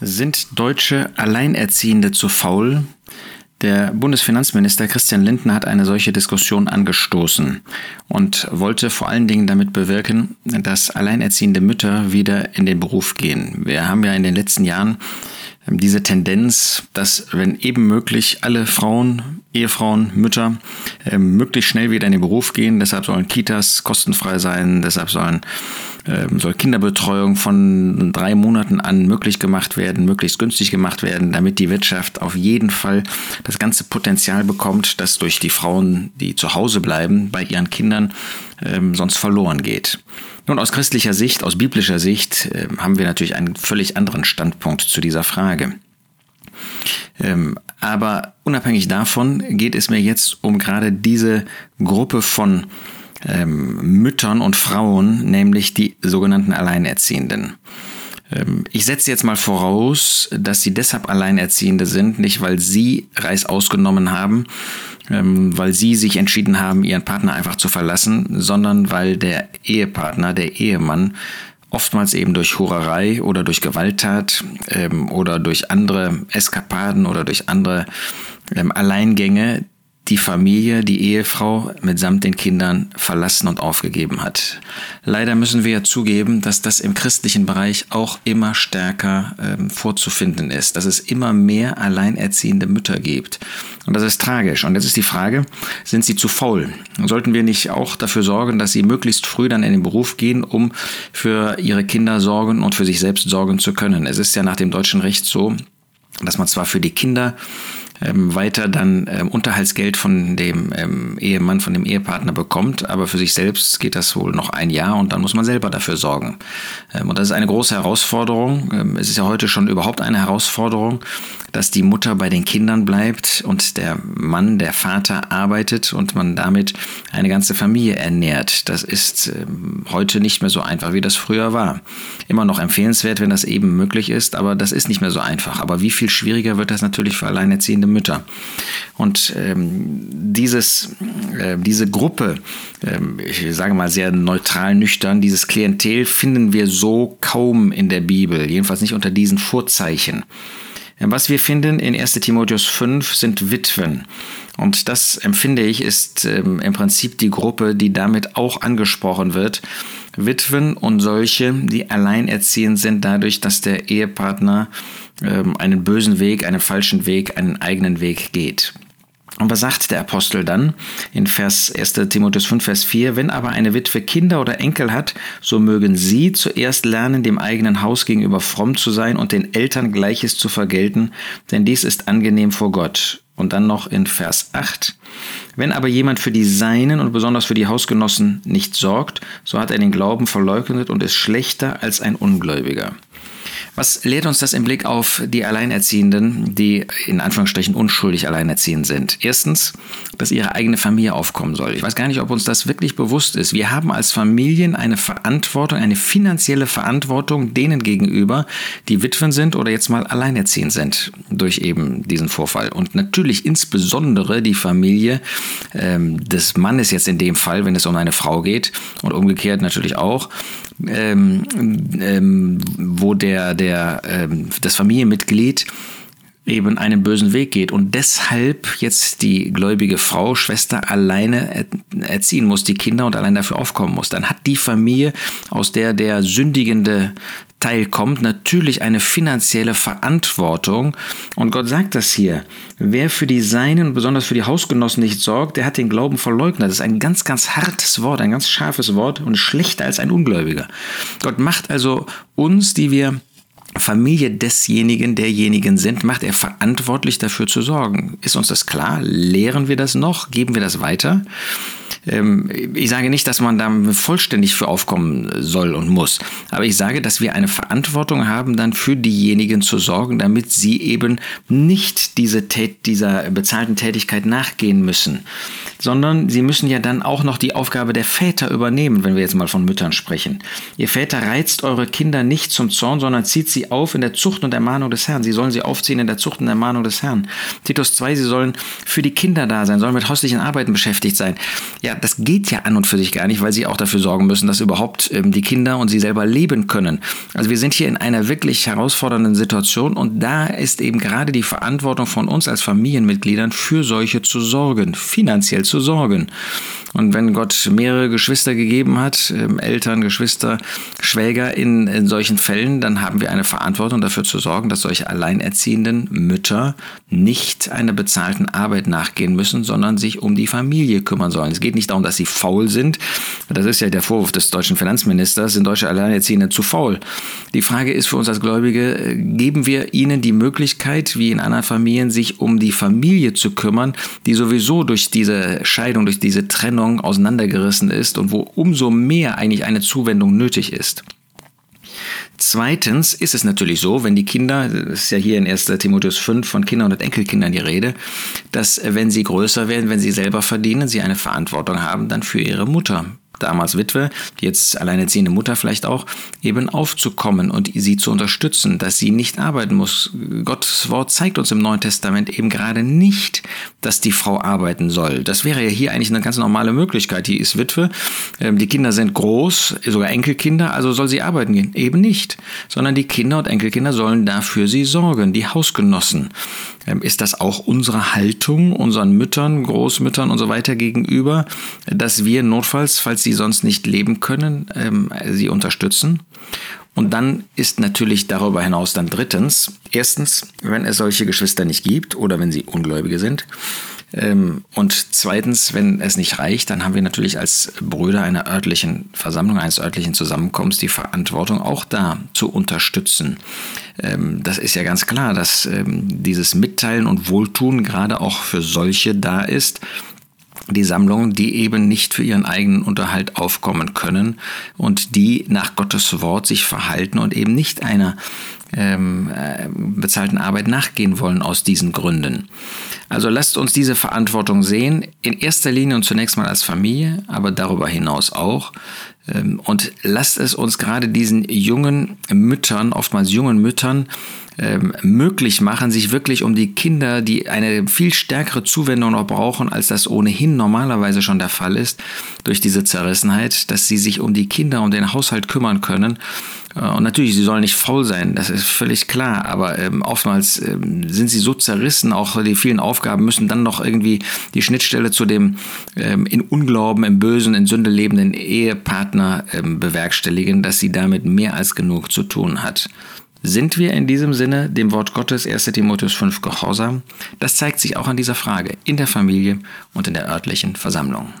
Sind Deutsche Alleinerziehende zu faul? Der Bundesfinanzminister Christian Lindner hat eine solche Diskussion angestoßen und wollte vor allen Dingen damit bewirken, dass alleinerziehende Mütter wieder in den Beruf gehen. Wir haben ja in den letzten Jahren diese Tendenz, dass wenn eben möglich alle Frauen, Ehefrauen, Mütter äh, möglichst schnell wieder in den Beruf gehen. Deshalb sollen Kitas kostenfrei sein, deshalb sollen ähm, soll Kinderbetreuung von drei Monaten an möglich gemacht werden, möglichst günstig gemacht werden, damit die Wirtschaft auf jeden Fall das ganze Potenzial bekommt, das durch die Frauen, die zu Hause bleiben, bei ihren Kindern ähm, sonst verloren geht. Nun, aus christlicher Sicht, aus biblischer Sicht äh, haben wir natürlich einen völlig anderen Standpunkt zu dieser Frage. Ähm, aber unabhängig davon geht es mir jetzt um gerade diese Gruppe von ähm, Müttern und Frauen, nämlich die sogenannten Alleinerziehenden. Ähm, ich setze jetzt mal voraus, dass sie deshalb Alleinerziehende sind, nicht weil sie Reis ausgenommen haben, ähm, weil sie sich entschieden haben, ihren Partner einfach zu verlassen, sondern weil der Ehepartner, der Ehemann, oftmals eben durch Hurerei oder durch Gewalttat ähm, oder durch andere Eskapaden oder durch andere Alleingänge die Familie, die Ehefrau mitsamt den Kindern verlassen und aufgegeben hat. Leider müssen wir ja zugeben, dass das im christlichen Bereich auch immer stärker ähm, vorzufinden ist, dass es immer mehr alleinerziehende Mütter gibt. Und das ist tragisch. Und jetzt ist die Frage, sind sie zu faul? Sollten wir nicht auch dafür sorgen, dass sie möglichst früh dann in den Beruf gehen, um für ihre Kinder sorgen und für sich selbst sorgen zu können? Es ist ja nach dem deutschen Recht so, dass man zwar für die Kinder ähm, weiter dann ähm, Unterhaltsgeld von dem ähm, Ehemann, von dem Ehepartner bekommt, aber für sich selbst geht das wohl noch ein Jahr und dann muss man selber dafür sorgen. Ähm, und das ist eine große Herausforderung. Ähm, es ist ja heute schon überhaupt eine Herausforderung, dass die Mutter bei den Kindern bleibt und der Mann, der Vater arbeitet und man damit eine ganze Familie ernährt. Das ist ähm, heute nicht mehr so einfach, wie das früher war. Immer noch empfehlenswert, wenn das eben möglich ist, aber das ist nicht mehr so einfach. Aber wie viel schwieriger wird das natürlich für alleinerziehende Mütter? Und ähm, dieses, äh, diese Gruppe, ähm, ich sage mal sehr neutral, nüchtern, dieses Klientel finden wir so kaum in der Bibel, jedenfalls nicht unter diesen Vorzeichen. Was wir finden in 1 Timotheus 5 sind Witwen. Und das empfinde ich ist ähm, im Prinzip die Gruppe, die damit auch angesprochen wird. Witwen und solche, die alleinerziehend sind dadurch, dass der Ehepartner ähm, einen bösen Weg, einen falschen Weg, einen eigenen Weg geht. Und was sagt der Apostel dann in Vers 1. Timotheus 5, Vers 4? Wenn aber eine Witwe Kinder oder Enkel hat, so mögen sie zuerst lernen, dem eigenen Haus gegenüber fromm zu sein und den Eltern Gleiches zu vergelten, denn dies ist angenehm vor Gott. Und dann noch in Vers 8. Wenn aber jemand für die Seinen und besonders für die Hausgenossen nicht sorgt, so hat er den Glauben verleugnet und ist schlechter als ein Ungläubiger. Was lehrt uns das im Blick auf die Alleinerziehenden, die in Anführungsstrichen unschuldig alleinerziehend sind? Erstens, dass ihre eigene Familie aufkommen soll. Ich weiß gar nicht, ob uns das wirklich bewusst ist. Wir haben als Familien eine Verantwortung, eine finanzielle Verantwortung denen gegenüber, die Witwen sind oder jetzt mal alleinerziehend sind durch eben diesen Vorfall. Und natürlich insbesondere die Familie ähm, des Mannes jetzt in dem Fall, wenn es um eine Frau geht und umgekehrt natürlich auch, ähm, ähm, wo der, der, ähm, das Familienmitglied eben einen bösen Weg geht und deshalb jetzt die gläubige Frau, Schwester alleine erziehen muss, die Kinder und allein dafür aufkommen muss. Dann hat die Familie, aus der der sündigende Teil kommt, natürlich eine finanzielle Verantwortung. Und Gott sagt das hier. Wer für die Seinen und besonders für die Hausgenossen nicht sorgt, der hat den Glauben verleugnet. Das ist ein ganz, ganz hartes Wort, ein ganz scharfes Wort und schlechter als ein Ungläubiger. Gott macht also uns, die wir Familie desjenigen, derjenigen sind, macht er verantwortlich dafür zu sorgen. Ist uns das klar? Lehren wir das noch? Geben wir das weiter? Ähm, ich sage nicht, dass man da vollständig für aufkommen soll und muss, aber ich sage, dass wir eine Verantwortung haben, dann für diejenigen zu sorgen, damit sie eben nicht diese Tät dieser bezahlten Tätigkeit nachgehen müssen, sondern sie müssen ja dann auch noch die Aufgabe der Väter übernehmen, wenn wir jetzt mal von Müttern sprechen. Ihr Väter reizt eure Kinder nicht zum Zorn, sondern zieht sie auf in der Zucht und Ermahnung des Herrn. Sie sollen sie aufziehen in der Zucht und Ermahnung des Herrn. Titus 2, sie sollen für die Kinder da sein, sollen mit häuslichen Arbeiten beschäftigt sein. Ja, ja, das geht ja an und für sich gar nicht, weil sie auch dafür sorgen müssen, dass überhaupt ähm, die Kinder und sie selber leben können. Also wir sind hier in einer wirklich herausfordernden Situation und da ist eben gerade die Verantwortung von uns als Familienmitgliedern für solche zu sorgen, finanziell zu sorgen. Und wenn Gott mehrere Geschwister gegeben hat, ähm, Eltern, Geschwister, Schwäger in, in solchen Fällen, dann haben wir eine Verantwortung dafür zu sorgen, dass solche alleinerziehenden Mütter nicht einer bezahlten Arbeit nachgehen müssen, sondern sich um die Familie kümmern sollen. Es geht nicht darum, dass sie faul sind. Das ist ja der Vorwurf des deutschen Finanzministers, sind deutsche Alleinerziehende zu faul. Die Frage ist für uns als Gläubige, geben wir ihnen die Möglichkeit, wie in anderen Familien, sich um die Familie zu kümmern, die sowieso durch diese Scheidung, durch diese Trennung auseinandergerissen ist und wo umso mehr eigentlich eine Zuwendung nötig ist. Zweitens ist es natürlich so, wenn die Kinder, das ist ja hier in 1. Timotheus 5 von Kindern und Enkelkindern die Rede, dass wenn sie größer werden, wenn sie selber verdienen, sie eine Verantwortung haben dann für ihre Mutter damals Witwe, jetzt alleinerziehende Mutter vielleicht auch, eben aufzukommen und sie zu unterstützen, dass sie nicht arbeiten muss. Gottes Wort zeigt uns im Neuen Testament eben gerade nicht, dass die Frau arbeiten soll. Das wäre ja hier eigentlich eine ganz normale Möglichkeit. Die ist Witwe, ähm, die Kinder sind groß, sogar Enkelkinder, also soll sie arbeiten gehen. Eben nicht, sondern die Kinder und Enkelkinder sollen dafür sie sorgen, die Hausgenossen. Ähm, ist das auch unsere Haltung unseren Müttern, Großmüttern und so weiter gegenüber, dass wir notfalls, falls sie sonst nicht leben können, ähm, sie unterstützen? Und dann ist natürlich darüber hinaus dann drittens, erstens, wenn es solche Geschwister nicht gibt oder wenn sie Ungläubige sind, ähm, und zweitens, wenn es nicht reicht, dann haben wir natürlich als Brüder einer örtlichen Versammlung, eines örtlichen Zusammenkommens die Verantwortung, auch da zu unterstützen. Ähm, das ist ja ganz klar, dass ähm, dieses Mitteilen und Wohltun gerade auch für solche da ist, die Sammlungen, die eben nicht für ihren eigenen Unterhalt aufkommen können und die nach Gottes Wort sich verhalten und eben nicht einer ähm, äh, bezahlten Arbeit nachgehen wollen aus diesen Gründen. Also lasst uns diese Verantwortung sehen, in erster Linie und zunächst mal als Familie, aber darüber hinaus auch. Ähm, und lasst es uns gerade diesen jungen Müttern, oftmals jungen Müttern, ähm, möglich machen, sich wirklich um die Kinder, die eine viel stärkere Zuwendung noch brauchen, als das ohnehin normalerweise schon der Fall ist, durch diese Zerrissenheit, dass sie sich um die Kinder, um den Haushalt kümmern können. Äh, und natürlich, sie sollen nicht faul sein, das ist völlig klar, aber ähm, oftmals ähm, sind sie so zerrissen, auch die vielen Aufgaben müssen dann noch irgendwie die Schnittstelle zu dem ähm, in Unglauben, im Bösen, in Sünde lebenden Ehepartner ähm, bewerkstelligen, dass sie damit mehr als genug zu tun hat. Sind wir in diesem Sinne dem Wort Gottes 1 Timotheus 5 gehorsam? Das zeigt sich auch an dieser Frage in der Familie und in der örtlichen Versammlung.